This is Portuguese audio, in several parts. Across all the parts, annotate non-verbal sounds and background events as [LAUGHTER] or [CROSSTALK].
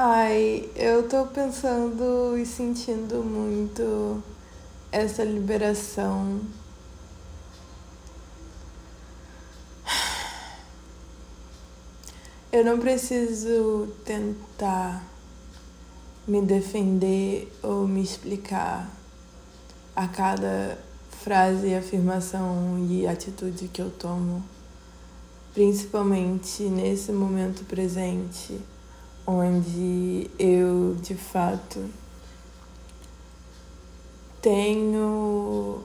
Ai, eu tô pensando e sentindo muito essa liberação. Eu não preciso tentar me defender ou me explicar a cada frase, afirmação e atitude que eu tomo, principalmente nesse momento presente, onde eu de fato tenho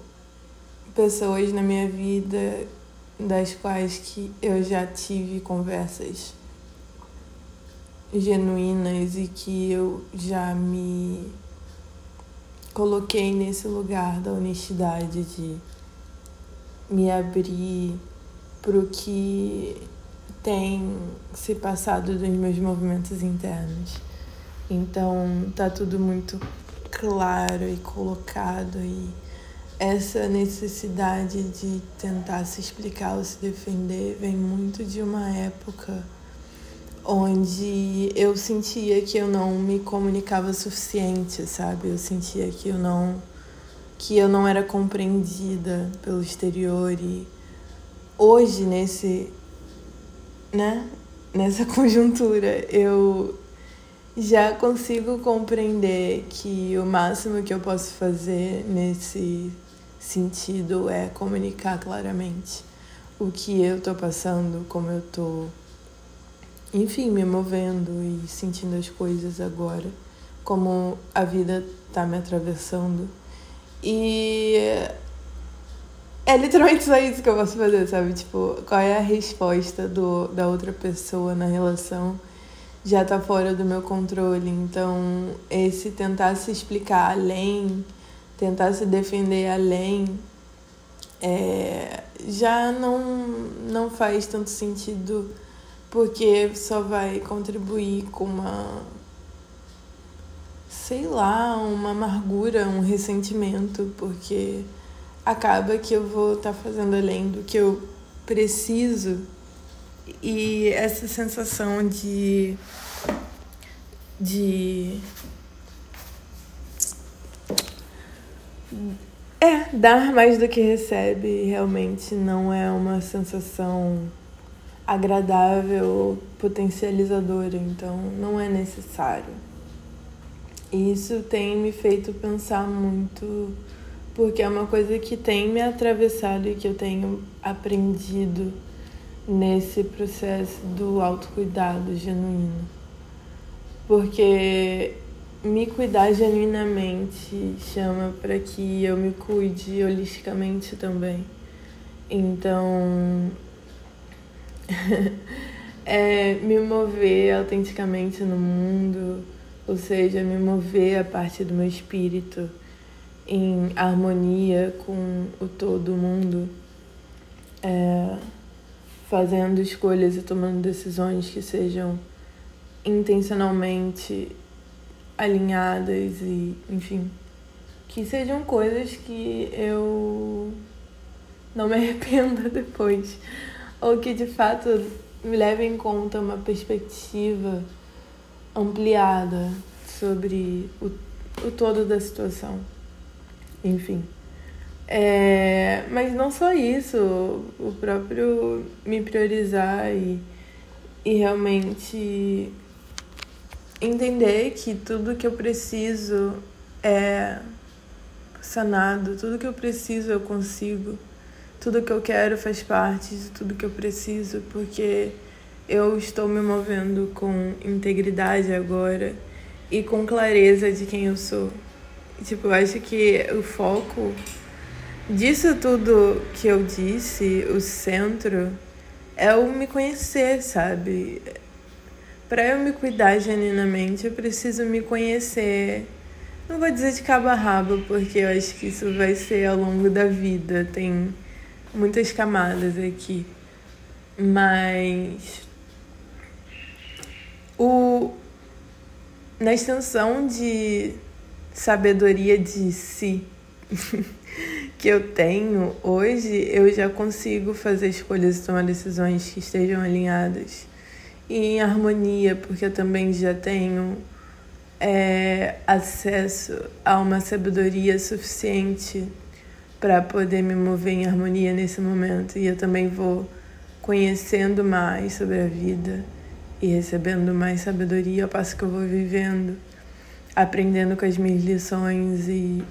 pessoas na minha vida das quais que eu já tive conversas genuínas e que eu já me coloquei nesse lugar da honestidade de me abrir para o que tem se passado dos meus movimentos internos. Então tá tudo muito claro e colocado e essa necessidade de tentar se explicar ou se defender vem muito de uma época onde eu sentia que eu não me comunicava o suficiente, sabe? Eu sentia que eu não que eu não era compreendida pelo exterior e hoje nesse né, nessa [LAUGHS] conjuntura, eu já consigo compreender que o máximo que eu posso fazer nesse sentido é comunicar claramente o que eu tô passando, como eu tô, enfim, me movendo e sentindo as coisas agora, como a vida tá me atravessando. E é literalmente só isso que eu posso fazer, sabe? Tipo, qual é a resposta do, da outra pessoa na relação já tá fora do meu controle. Então, esse tentar se explicar além, tentar se defender além, é, já não, não faz tanto sentido, porque só vai contribuir com uma. sei lá, uma amargura, um ressentimento, porque acaba que eu vou estar tá fazendo além do que eu preciso. E essa sensação de de é dar mais do que recebe realmente não é uma sensação agradável potencializadora então não é necessário. E isso tem me feito pensar muito porque é uma coisa que tem me atravessado e que eu tenho aprendido nesse processo do autocuidado genuíno. Porque me cuidar genuinamente chama para que eu me cuide holisticamente também. Então, [LAUGHS] é me mover autenticamente no mundo, ou seja, me mover a partir do meu espírito em harmonia com o todo mundo, é, fazendo escolhas e tomando decisões que sejam intencionalmente alinhadas e, enfim, que sejam coisas que eu não me [LAUGHS] arrependa depois, ou que de fato me levem em conta uma perspectiva ampliada sobre o, o todo da situação enfim. É, mas não só isso, o próprio me priorizar e, e realmente entender que tudo que eu preciso é sanado, tudo que eu preciso eu consigo, tudo que eu quero faz parte de tudo que eu preciso, porque eu estou me movendo com integridade agora e com clareza de quem eu sou. Tipo, eu acho que o foco disso tudo que eu disse, o centro, é o me conhecer, sabe? Para eu me cuidar genuinamente, eu preciso me conhecer. Não vou dizer de cabo a rabo, porque eu acho que isso vai ser ao longo da vida. Tem muitas camadas aqui. Mas o na extensão de sabedoria de si [LAUGHS] que eu tenho hoje, eu já consigo fazer escolhas e tomar decisões que estejam alinhadas. e em harmonia, porque eu também já tenho é, acesso a uma sabedoria suficiente para poder me mover em harmonia nesse momento. E eu também vou conhecendo mais sobre a vida e recebendo mais sabedoria ao passo que eu vou vivendo, aprendendo com as minhas lições e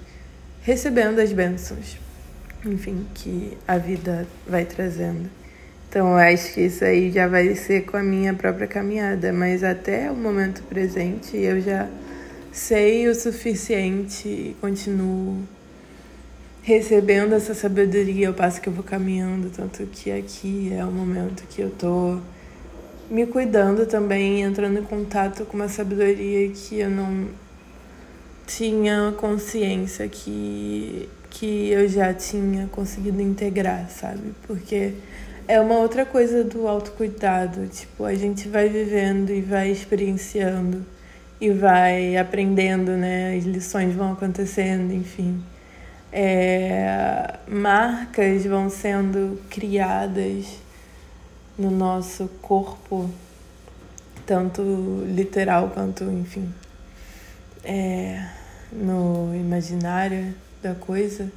recebendo as bênçãos, enfim, que a vida vai trazendo. Então, eu acho que isso aí já vai ser com a minha própria caminhada, mas até o momento presente eu já sei o suficiente e continuo recebendo essa sabedoria ao passo que eu vou caminhando, tanto que aqui é o momento que eu tô me cuidando também, entrando em contato com uma sabedoria que eu não tinha consciência que que eu já tinha conseguido integrar, sabe? Porque é uma outra coisa do autocuidado. Tipo, a gente vai vivendo e vai experienciando e vai aprendendo, né? As lições vão acontecendo, enfim. É, marcas vão sendo criadas no nosso corpo, tanto literal quanto, enfim, é, no imaginário da coisa.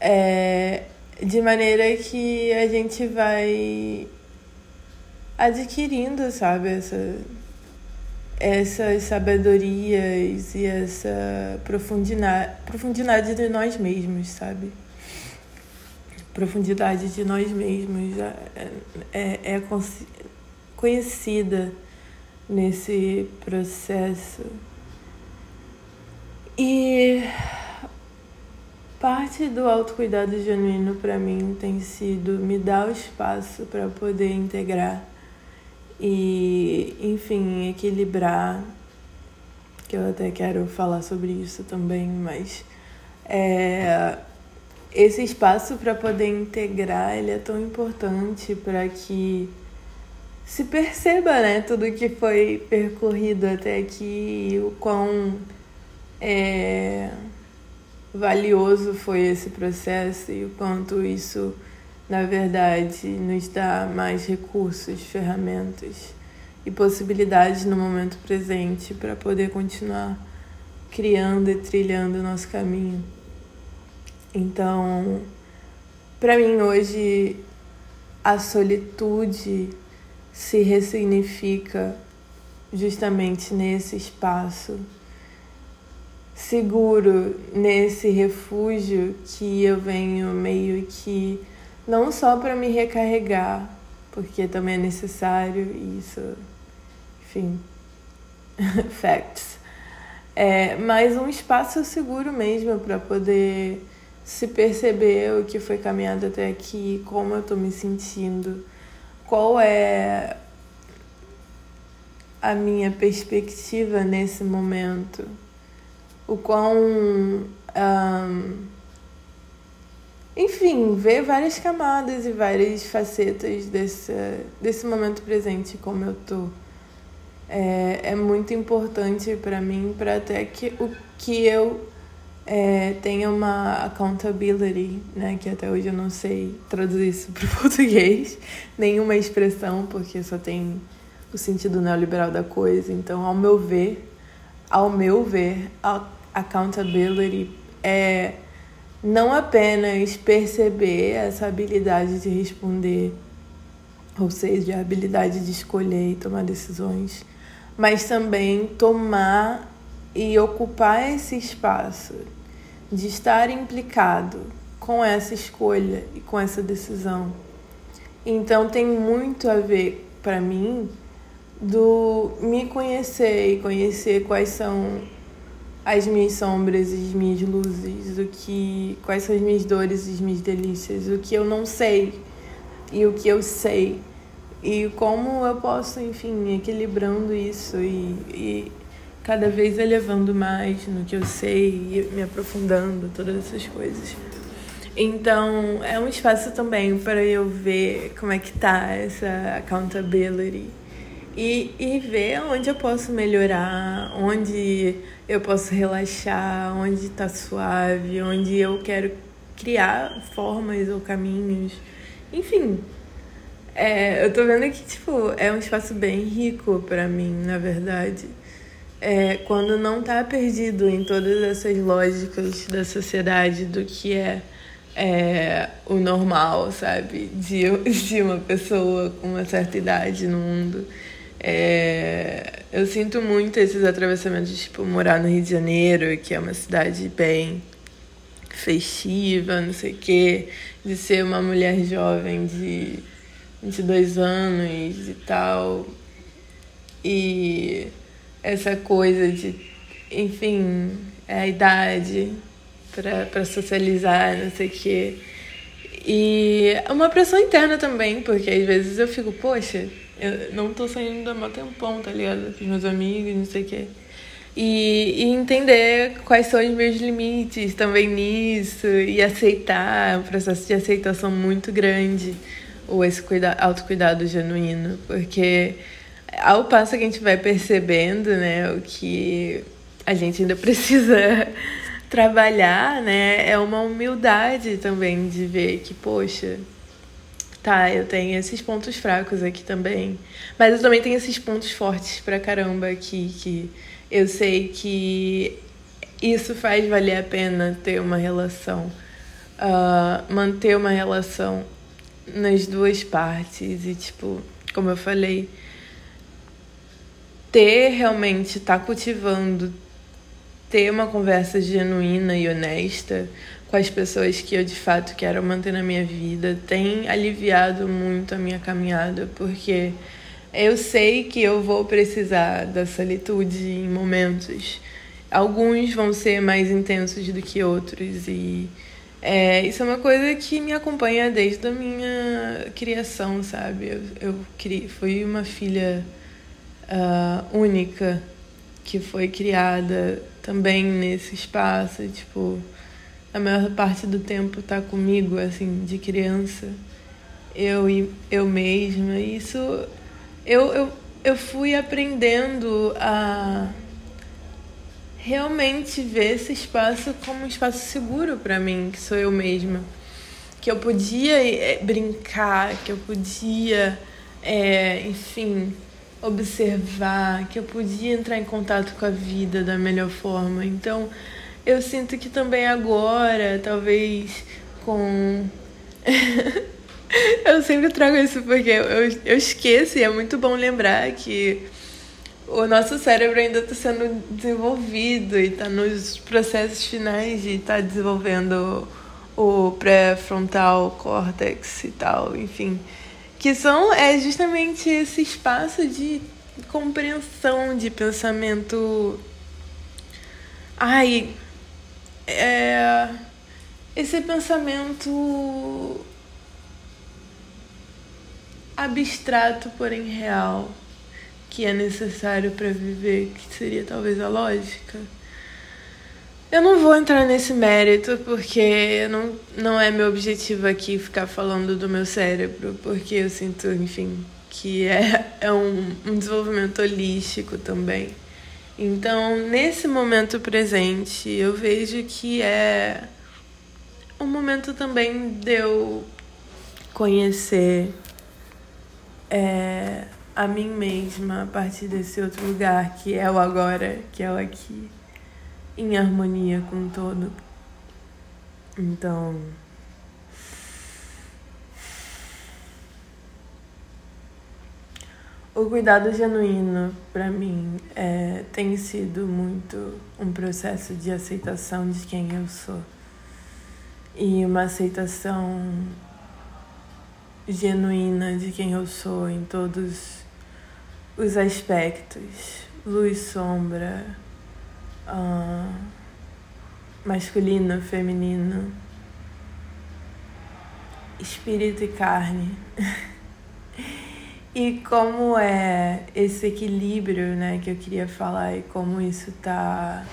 É, de maneira que a gente vai adquirindo, sabe, essa, essas sabedorias e essa profundidade, profundidade de nós mesmos, sabe? Profundidade de nós mesmos é, é, é conhecida nesse processo. E Parte do autocuidado genuíno para mim tem sido me dar o espaço para poder integrar e, enfim, equilibrar. Que eu até quero falar sobre isso também, mas é, esse espaço para poder integrar ele é tão importante para que se perceba né, tudo que foi percorrido até aqui o quão. É, valioso foi esse processo e o quanto isso, na verdade, nos dá mais recursos, ferramentas e possibilidades no momento presente para poder continuar criando e trilhando o nosso caminho. Então, para mim hoje a solitude se ressignifica justamente nesse espaço seguro nesse refúgio que eu venho meio que não só para me recarregar, porque também é necessário isso, enfim, [LAUGHS] facts. É, mas um espaço seguro mesmo para poder se perceber o que foi caminhado até aqui, como eu estou me sentindo, qual é a minha perspectiva nesse momento o quão. Um, enfim, ver várias camadas e várias facetas desse, desse momento presente, como eu tô. É, é muito importante para mim, para até que o que eu é, tenha uma accountability, né? Que até hoje eu não sei traduzir isso para [LAUGHS] português, nenhuma expressão, porque só tem o sentido neoliberal da coisa. Então, ao meu ver, ao meu ver, accountability é não apenas perceber essa habilidade de responder, ou seja, a habilidade de escolher e tomar decisões, mas também tomar e ocupar esse espaço de estar implicado com essa escolha e com essa decisão. Então tem muito a ver para mim do me conhecer e conhecer quais são as minhas sombras e as minhas luzes, o que quais são as minhas dores e as minhas delícias, o que eu não sei e o que eu sei e como eu posso, enfim, equilibrando isso e, e cada vez elevando mais no que eu sei e me aprofundando todas essas coisas. Então, é um espaço também para eu ver como é que tá essa accountability e, e ver onde eu posso melhorar, onde eu posso relaxar, onde está suave, onde eu quero criar formas ou caminhos. Enfim, É, eu tô vendo que, tipo, é um espaço bem rico para mim, na verdade. É, quando não tá perdido em todas essas lógicas da sociedade do que é, é o normal, sabe? De, [LAUGHS] de uma pessoa com uma certa idade no mundo. É, eu sinto muito esses atravessamentos de, tipo, morar no Rio de Janeiro, que é uma cidade bem festiva, não sei o quê, de ser uma mulher jovem de 22 anos e tal. E essa coisa de, enfim, é a idade para socializar, não sei o quê. E uma pressão interna também, porque às vezes eu fico, poxa, eu não tô saindo há mó tempão, tá ligado? Com os meus amigos, não sei o quê. E, e, entender quais são os meus limites também nisso, e aceitar, um processo de aceitação muito grande, ou esse cuida, autocuidado genuíno, porque ao passo que a gente vai percebendo, né, o que a gente ainda [LAUGHS] precisa trabalhar, né, é uma humildade também de ver que, poxa, tá, eu tenho esses pontos fracos aqui também, mas eu também tenho esses pontos fortes pra caramba aqui que eu sei que isso faz valer a pena ter uma relação, uh, manter uma relação nas duas partes e, tipo, como eu falei, ter realmente, tá cultivando, ter uma conversa genuína e honesta com as pessoas que eu de fato quero manter na minha vida tem aliviado muito a minha caminhada, porque eu sei que eu vou precisar da solitude em momentos. Alguns vão ser mais intensos do que outros e é, isso é uma coisa que me acompanha desde a minha criação, sabe? Eu, eu cri, fui uma filha uh, única que foi criada também nesse espaço, tipo, a maior parte do tempo tá comigo, assim, de criança, eu e eu mesma. E isso eu, eu, eu fui aprendendo a realmente ver esse espaço como um espaço seguro para mim, que sou eu mesma. Que eu podia é, brincar, que eu podia, é, enfim, observar, que eu podia entrar em contato com a vida da melhor forma. Então, eu sinto que também agora, talvez com [LAUGHS] eu sempre trago isso porque eu, eu esqueço e é muito bom lembrar que o nosso cérebro ainda está sendo desenvolvido e está nos processos finais de estar tá desenvolvendo o pré-frontal córtex e tal, enfim. Que são é justamente esse espaço de compreensão, de pensamento. Ai. É. Esse pensamento abstrato, porém real, que é necessário para viver, que seria talvez a lógica. Eu não vou entrar nesse mérito porque não, não é meu objetivo aqui ficar falando do meu cérebro, porque eu sinto, enfim, que é, é um, um desenvolvimento holístico também. Então, nesse momento presente, eu vejo que é um momento também de eu conhecer é, a mim mesma a partir desse outro lugar que é o agora, que é o aqui, em harmonia com todo. Então. O cuidado genuíno, para mim, é, tem sido muito um processo de aceitação de quem eu sou. E uma aceitação genuína de quem eu sou em todos os aspectos luz, sombra, uh, masculino, feminino, espírito e carne. [LAUGHS] e como é esse equilíbrio né, que eu queria falar e como isso está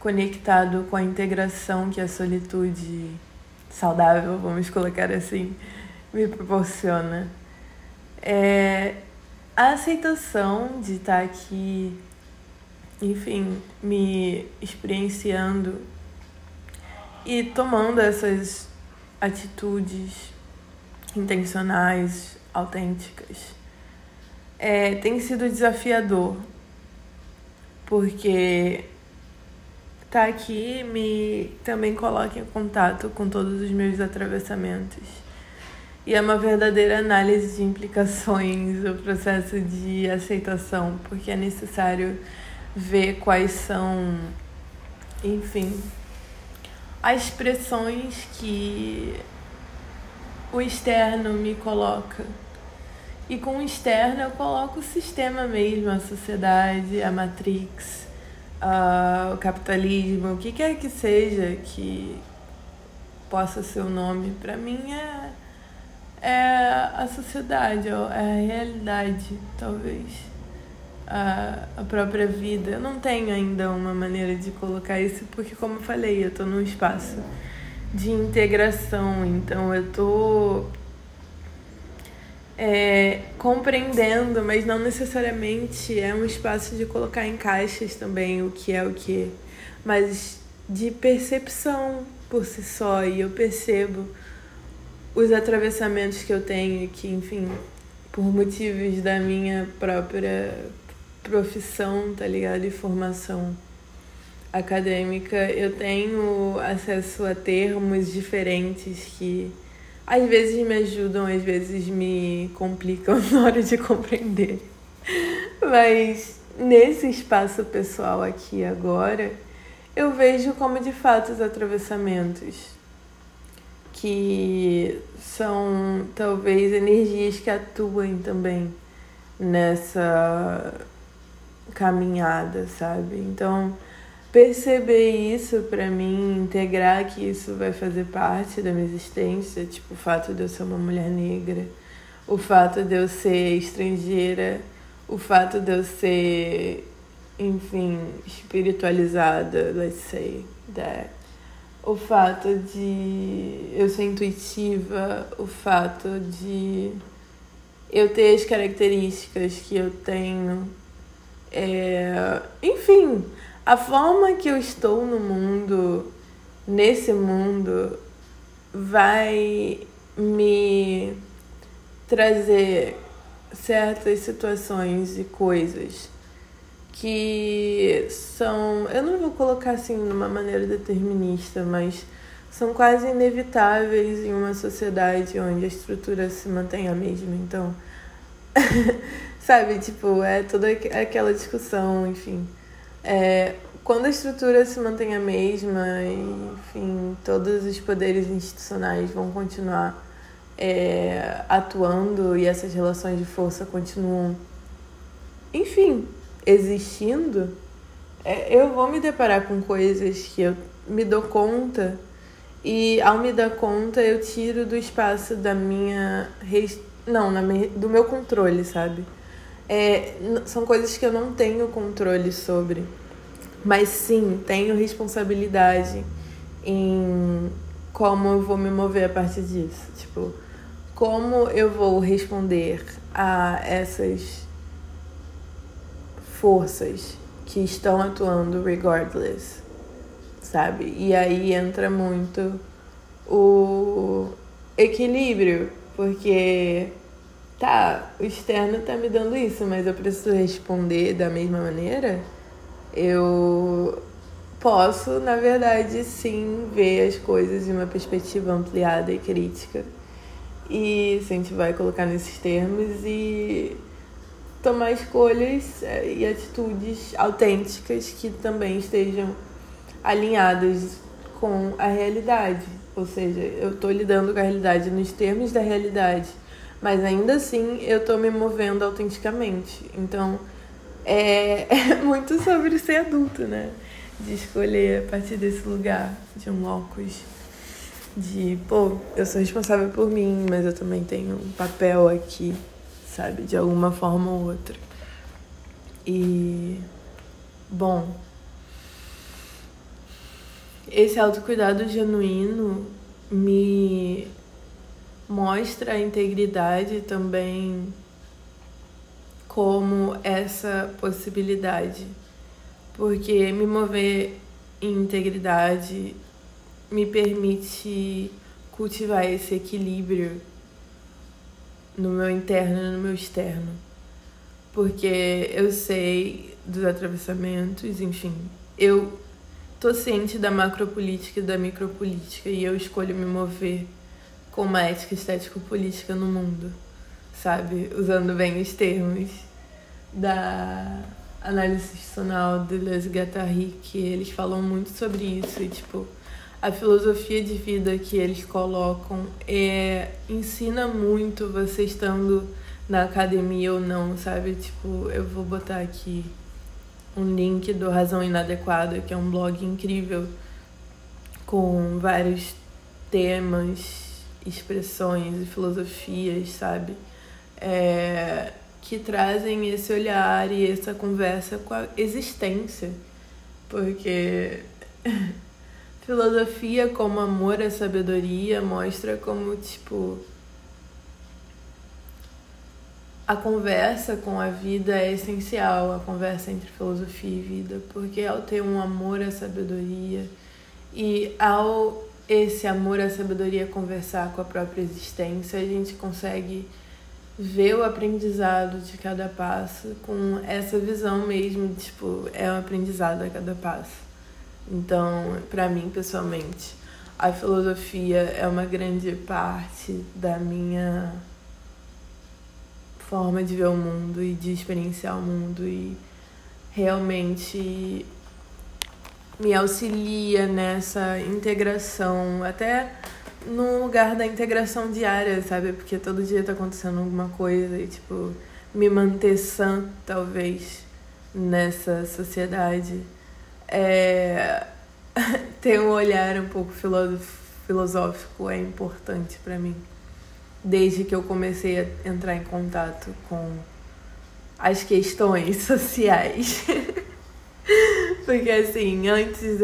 conectado com a integração que a solitude saudável, vamos colocar assim, me proporciona. É a aceitação de estar aqui, enfim, me experienciando e tomando essas atitudes intencionais, autênticas. É, tem sido desafiador, porque tá aqui me também coloca em contato com todos os meus atravessamentos. E é uma verdadeira análise de implicações o processo de aceitação, porque é necessário ver quais são, enfim, as pressões que o externo me coloca. E com o externo eu coloco o sistema mesmo, a sociedade, a matrix, uh, o capitalismo, o que quer que seja que possa ser o nome. Para mim é, é a sociedade, é a realidade, talvez. A, a própria vida. Eu não tenho ainda uma maneira de colocar isso, porque, como eu falei, eu estou num espaço de integração, então eu tô é, compreendendo, mas não necessariamente é um espaço de colocar em caixas também o que é o que, mas de percepção por si só e eu percebo os atravessamentos que eu tenho que, enfim, por motivos da minha própria profissão, tá ligado? E formação acadêmica, eu tenho acesso a termos diferentes que às vezes me ajudam, às vezes me complicam [LAUGHS] na hora de compreender. Mas nesse espaço pessoal aqui agora, eu vejo como de fato os atravessamentos que são talvez energias que atuem também nessa caminhada, sabe? Então, perceber isso para mim, integrar que isso vai fazer parte da minha existência, tipo o fato de eu ser uma mulher negra, o fato de eu ser estrangeira, o fato de eu ser, enfim, espiritualizada, let's say that. O fato de eu ser intuitiva, o fato de eu ter as características que eu tenho. É... Enfim, a forma que eu estou no mundo, nesse mundo, vai me trazer certas situações e coisas que são. Eu não vou colocar assim numa maneira determinista, mas são quase inevitáveis em uma sociedade onde a estrutura se mantém a mesma. Então, [LAUGHS] sabe, tipo, é toda aquela discussão, enfim. É, quando a estrutura se mantém a mesma, enfim, todos os poderes institucionais vão continuar é, atuando e essas relações de força continuam, enfim, existindo, é, eu vou me deparar com coisas que eu me dou conta e ao me dar conta eu tiro do espaço da minha não, na do meu controle, sabe? É, são coisas que eu não tenho controle sobre. Mas sim, tenho responsabilidade em como eu vou me mover a partir disso. Tipo, como eu vou responder a essas forças que estão atuando regardless, sabe? E aí entra muito o equilíbrio, porque tá, o externo tá me dando isso, mas eu preciso responder da mesma maneira. Eu posso, na verdade, sim ver as coisas de uma perspectiva ampliada e crítica. E se a gente vai colocar nesses termos e tomar escolhas é, e atitudes autênticas que também estejam alinhadas com a realidade. Ou seja, eu estou lidando com a realidade nos termos da realidade mas ainda assim eu tô me movendo autenticamente. Então é, [LAUGHS] é muito sobre ser adulto, né? De escolher a partir desse lugar, de um locus de, pô, eu sou responsável por mim, mas eu também tenho um papel aqui, sabe? De alguma forma ou outra. E, bom, esse autocuidado genuíno me mostra a integridade também como essa possibilidade. Porque me mover em integridade me permite cultivar esse equilíbrio no meu interno e no meu externo. Porque eu sei dos atravessamentos, enfim. Eu tô ciente da macropolítica e da micropolítica e eu escolho me mover com uma ética estético-política no mundo, sabe? Usando bem os termos da análise institucional de Les Guattari, que eles falam muito sobre isso e, tipo, a filosofia de vida que eles colocam é, ensina muito você estando na academia ou não, sabe? Tipo, eu vou botar aqui um link do Razão Inadequada, que é um blog incrível com vários temas, expressões e filosofias, sabe? É, que trazem esse olhar e essa conversa com a existência. Porque [LAUGHS] filosofia como amor à sabedoria mostra como, tipo, a conversa com a vida é essencial, a conversa entre filosofia e vida, porque ao ter um amor à sabedoria e ao esse amor à sabedoria conversar com a própria existência, a gente consegue ver o aprendizado de cada passo com essa visão mesmo, tipo, é um aprendizado a cada passo. Então, para mim, pessoalmente, a filosofia é uma grande parte da minha forma de ver o mundo e de experienciar o mundo e realmente me auxilia nessa integração, até no lugar da integração diária, sabe? Porque todo dia tá acontecendo alguma coisa e, tipo, me manter sã, talvez, nessa sociedade. É... [LAUGHS] ter um olhar um pouco filosófico é importante para mim desde que eu comecei a entrar em contato com as questões [LAUGHS] sociais. Porque assim, antes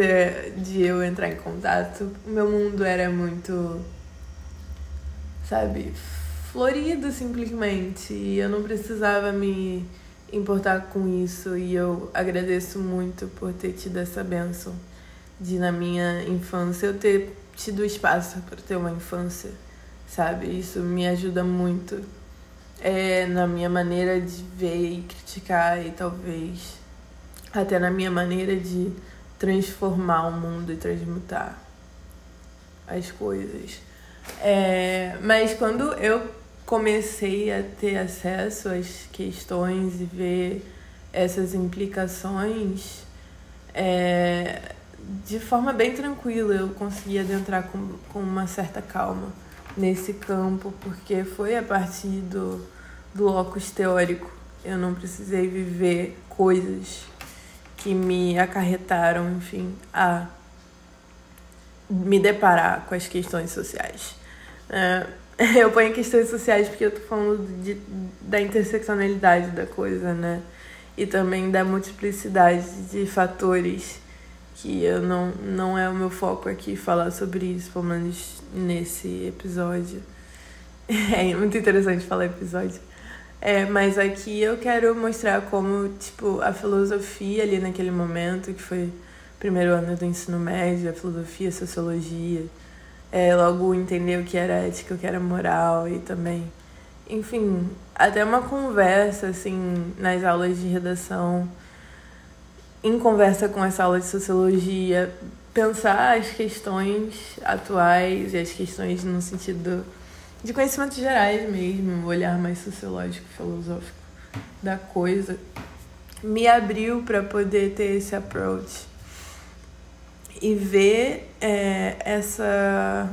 de eu entrar em contato, o meu mundo era muito, sabe, florido simplesmente. E eu não precisava me importar com isso. E eu agradeço muito por ter tido essa benção de, na minha infância, eu ter tido espaço para ter uma infância sabe? Isso me ajuda muito é, na minha maneira de ver e criticar e talvez até na minha maneira de transformar o mundo e transmutar as coisas. É, mas quando eu comecei a ter acesso às questões e ver essas implicações, é, de forma bem tranquila eu consegui adentrar com, com uma certa calma nesse campo, porque foi a partir do, do locus teórico. Eu não precisei viver coisas que me acarretaram, enfim, a me deparar com as questões sociais. É, [LAUGHS] eu ponho questões sociais porque eu tô falando de, da interseccionalidade da coisa, né? E também da multiplicidade de fatores que eu não, não é o meu foco aqui falar sobre isso, pelo menos nesse episódio. [LAUGHS] É muito interessante falar episódio. É, mas aqui eu quero mostrar como, tipo, a filosofia ali naquele momento, que foi primeiro ano do ensino médio, a filosofia, a sociologia, é, logo entender o que era ética, o que era moral e também, enfim, até uma conversa, assim, nas aulas de redação, em conversa com essa aula de sociologia, pensar as questões atuais e as questões no sentido de conhecimentos gerais mesmo, um olhar mais sociológico, filosófico da coisa, me abriu para poder ter esse approach e ver é, essa.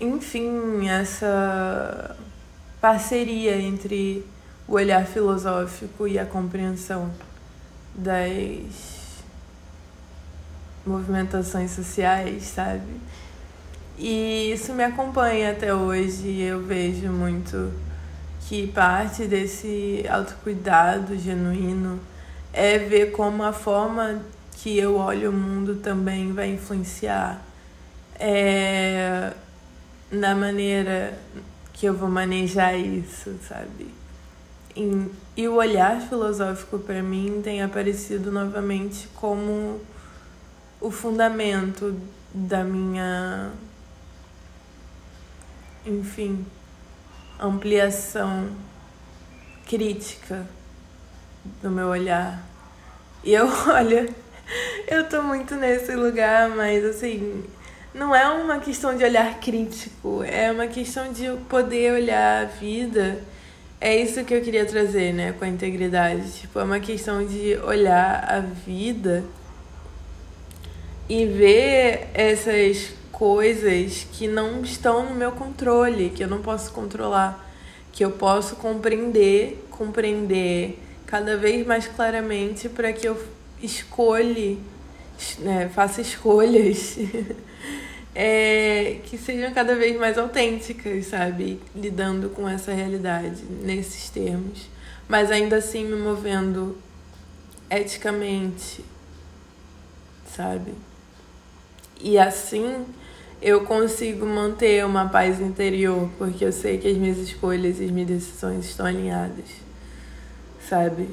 Enfim, essa parceria entre o olhar filosófico e a compreensão das movimentações sociais, sabe? E isso me acompanha até hoje. Eu vejo muito que parte desse autocuidado genuíno é ver como a forma que eu olho o mundo também vai influenciar é, na maneira que eu vou manejar isso, sabe? E, e o olhar filosófico para mim tem aparecido novamente como o fundamento da minha. Enfim, ampliação crítica do meu olhar. E eu, [LAUGHS] olha, eu tô muito nesse lugar, mas assim, não é uma questão de olhar crítico, é uma questão de poder olhar a vida. É isso que eu queria trazer, né, com a integridade. Tipo, é uma questão de olhar a vida e ver essas coisas que não estão no meu controle, que eu não posso controlar, que eu posso compreender, compreender cada vez mais claramente para que eu escolhe, né, faça escolhas [LAUGHS] é, que sejam cada vez mais autênticas, sabe? Lidando com essa realidade nesses termos, mas ainda assim me movendo eticamente, sabe? E assim eu consigo manter uma paz interior, porque eu sei que as minhas escolhas e as minhas decisões estão alinhadas, sabe?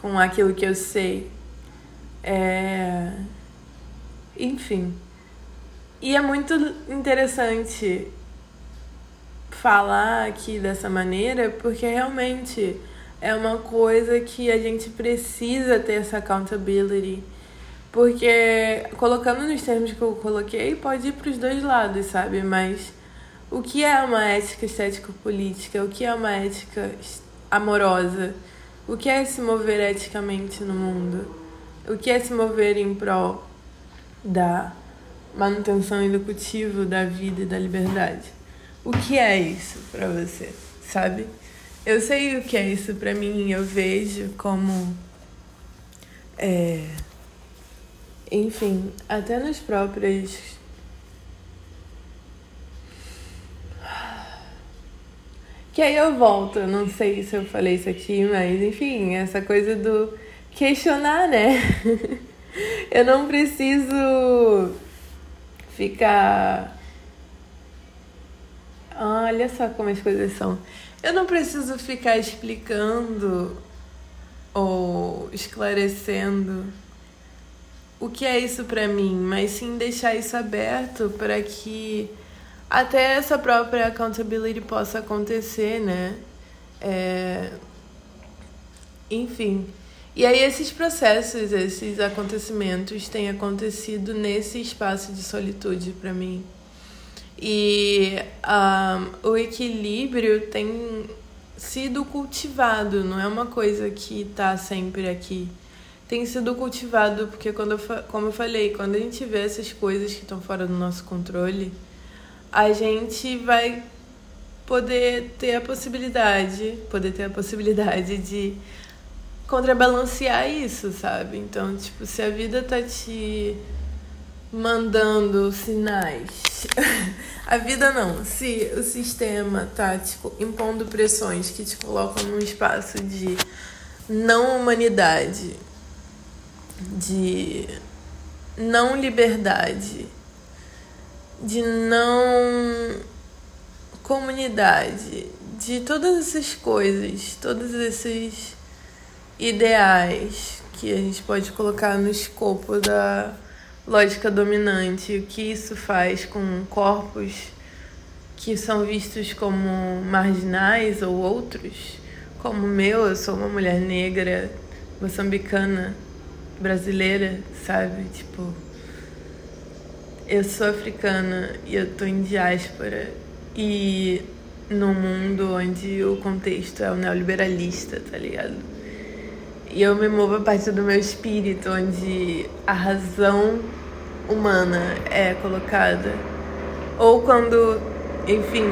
Com aquilo que eu sei. É... Enfim. E é muito interessante falar aqui dessa maneira, porque realmente é uma coisa que a gente precisa ter essa accountability porque colocando nos termos que eu coloquei, pode ir para os dois lados, sabe? Mas o que é uma ética estético-política? O que é uma ética amorosa? O que é se mover eticamente no mundo? O que é se mover em prol da manutenção e do cultivo da vida e da liberdade? O que é isso para você, sabe? Eu sei o que é isso para mim, eu vejo como é, enfim, até nos próprios. Que aí eu volto, não sei se eu falei isso aqui, mas enfim, essa coisa do questionar, né? [LAUGHS] eu não preciso ficar. Olha só como as coisas são. Eu não preciso ficar explicando ou esclarecendo o que é isso para mim, mas sim deixar isso aberto para que até essa própria accountability possa acontecer, né? É... Enfim. E aí esses processos, esses acontecimentos têm acontecido nesse espaço de solitude para mim. E um, o equilíbrio tem sido cultivado, não é uma coisa que está sempre aqui tem sido cultivado, porque quando eu, como eu falei, quando a gente vê essas coisas que estão fora do nosso controle, a gente vai poder ter a possibilidade, poder ter a possibilidade de contrabalancear isso, sabe? Então, tipo, se a vida tá te mandando sinais, [LAUGHS] a vida não, se o sistema tá te impondo pressões que te colocam num espaço de não humanidade, de não liberdade, de não comunidade, de todas essas coisas, todos esses ideais que a gente pode colocar no escopo da lógica dominante, o que isso faz com corpos que são vistos como marginais ou outros, como o meu, eu sou uma mulher negra moçambicana brasileira, sabe? Tipo, eu sou africana e eu tô em diáspora e num mundo onde o contexto é o neoliberalista, tá ligado? E eu me movo a partir do meu espírito, onde a razão humana é colocada. Ou quando, enfim,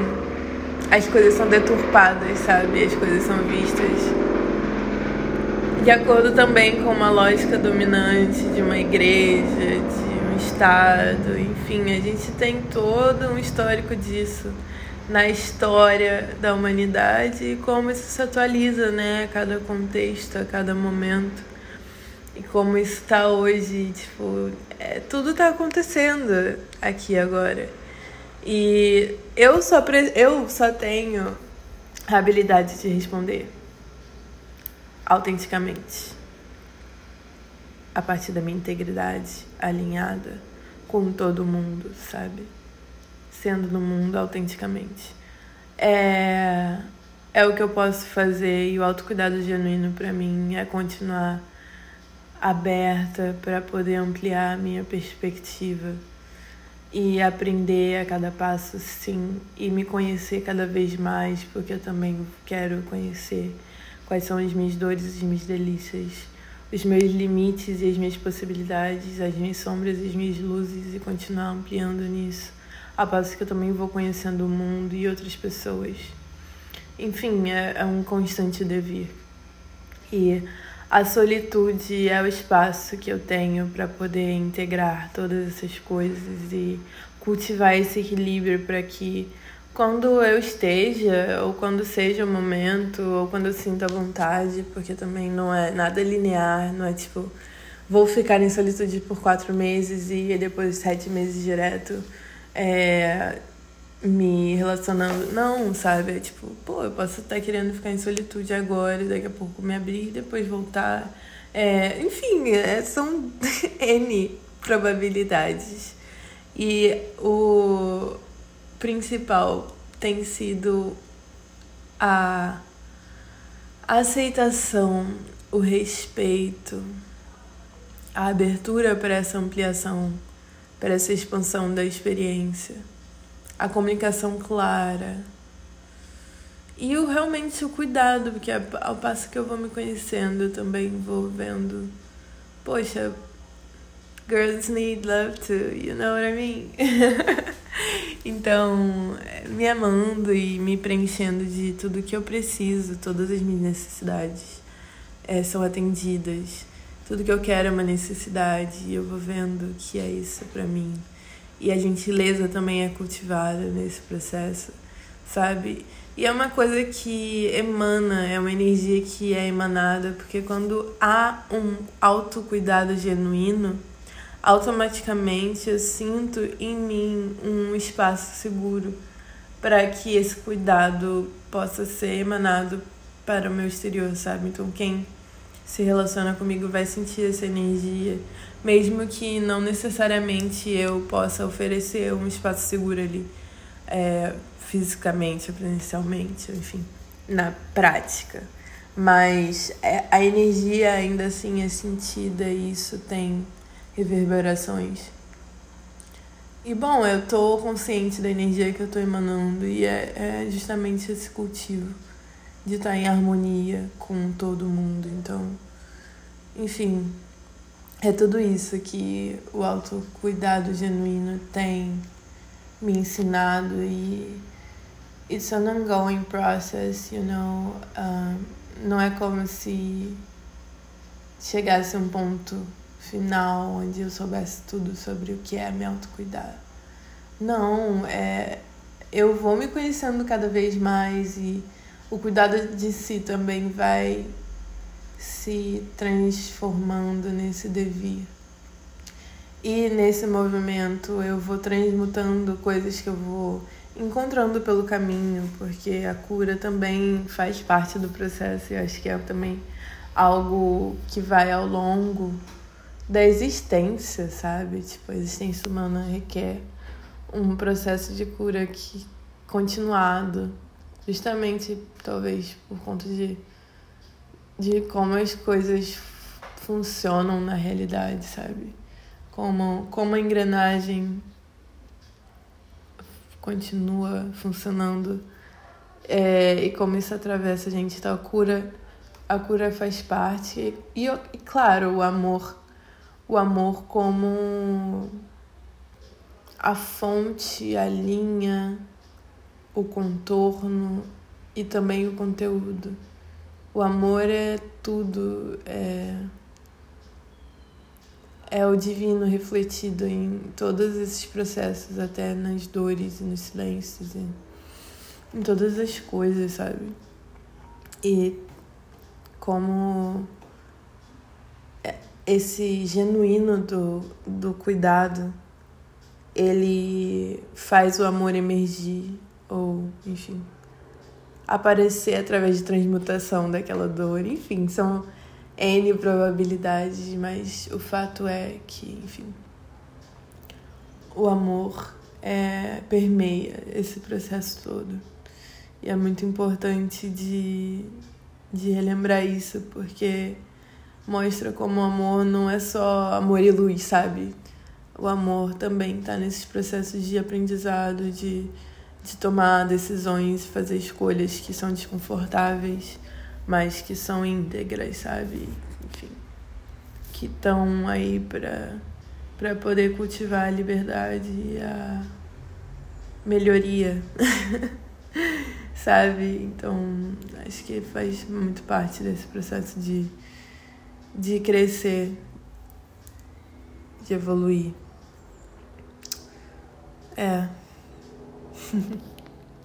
as coisas são deturpadas, sabe? As coisas são vistas de acordo também com uma lógica dominante de uma igreja, de um Estado, enfim, a gente tem todo um histórico disso na história da humanidade e como isso se atualiza, né, a cada contexto, a cada momento. E como isso está hoje, tipo, é, tudo está acontecendo aqui agora. E eu só, eu só tenho a habilidade de responder autenticamente, a partir da minha integridade alinhada com todo mundo, sabe? Sendo no mundo autenticamente. é, é o que eu posso fazer e o autocuidado genuíno para mim é continuar aberta para poder ampliar a minha perspectiva e aprender a cada passo, sim, e me conhecer cada vez mais, porque eu também quero conhecer quais são as minhas dores as minhas delícias, os meus limites e as minhas possibilidades, as minhas sombras e as minhas luzes e continuar ampliando nisso, a passo que eu também vou conhecendo o mundo e outras pessoas. Enfim, é, é um constante devir. E a solitude é o espaço que eu tenho para poder integrar todas essas coisas e cultivar esse equilíbrio para que quando eu esteja, ou quando seja o momento, ou quando eu sinta vontade, porque também não é nada linear, não é tipo, vou ficar em solitude por quatro meses e depois sete meses direto. É, me relacionando. Não, sabe? É tipo, pô, eu posso estar querendo ficar em solitude agora, e daqui a pouco me abrir, depois voltar. É, enfim, é, são [LAUGHS] N probabilidades. E o principal tem sido a aceitação, o respeito, a abertura para essa ampliação, para essa expansão da experiência a comunicação clara. E o, realmente o cuidado, porque ao passo que eu vou me conhecendo, eu também vou vendo, poxa, girls need love too, you know what I mean? [LAUGHS] então, me amando e me preenchendo de tudo que eu preciso, todas as minhas necessidades é, são atendidas. Tudo que eu quero é uma necessidade e eu vou vendo que é isso para mim e a gentileza também é cultivada nesse processo, sabe? E é uma coisa que emana, é uma energia que é emanada, porque quando há um autocuidado genuíno, automaticamente eu sinto em mim um espaço seguro para que esse cuidado possa ser emanado para o meu exterior, sabe? Então, quem se relaciona comigo vai sentir essa energia, mesmo que não necessariamente eu possa oferecer um espaço seguro ali, é, fisicamente, presencialmente, enfim, na prática. Mas é, a energia ainda assim é sentida e isso tem reverberações. E bom, eu tô consciente da energia que eu tô emanando e é, é justamente esse cultivo de estar em harmonia com todo mundo. Então, enfim, é tudo isso que o autocuidado genuíno tem me ensinado e it's an ongoing process, you know. Um, não é como se chegasse a um ponto final onde eu soubesse tudo sobre o que é me autocuidar. Não, é eu vou me conhecendo cada vez mais e o cuidado de si também vai se transformando nesse devir. E nesse movimento eu vou transmutando coisas que eu vou encontrando pelo caminho, porque a cura também faz parte do processo e acho que é também algo que vai ao longo da existência, sabe? Tipo, a existência humana requer um processo de cura que continuado Justamente, talvez, por conta de, de como as coisas funcionam na realidade, sabe? Como, como a engrenagem continua funcionando é, e como isso atravessa a gente. Então, a cura, a cura faz parte. E, e, claro, o amor. O amor como a fonte, a linha o contorno e também o conteúdo. O amor é tudo, é, é o divino refletido em todos esses processos, até nas dores e nos silêncios, e em todas as coisas, sabe? E como esse genuíno do, do cuidado, ele faz o amor emergir ou, enfim, aparecer através de transmutação daquela dor. Enfim, são N probabilidades, mas o fato é que, enfim, o amor é, permeia esse processo todo. E é muito importante de, de relembrar isso, porque mostra como o amor não é só amor e luz, sabe? O amor também está nesses processos de aprendizado, de, de tomar decisões, fazer escolhas que são desconfortáveis, mas que são íntegras, sabe? Enfim, que estão aí para para poder cultivar a liberdade e a melhoria, [LAUGHS] sabe? Então, acho que faz muito parte desse processo de, de crescer, de evoluir. É. [LAUGHS]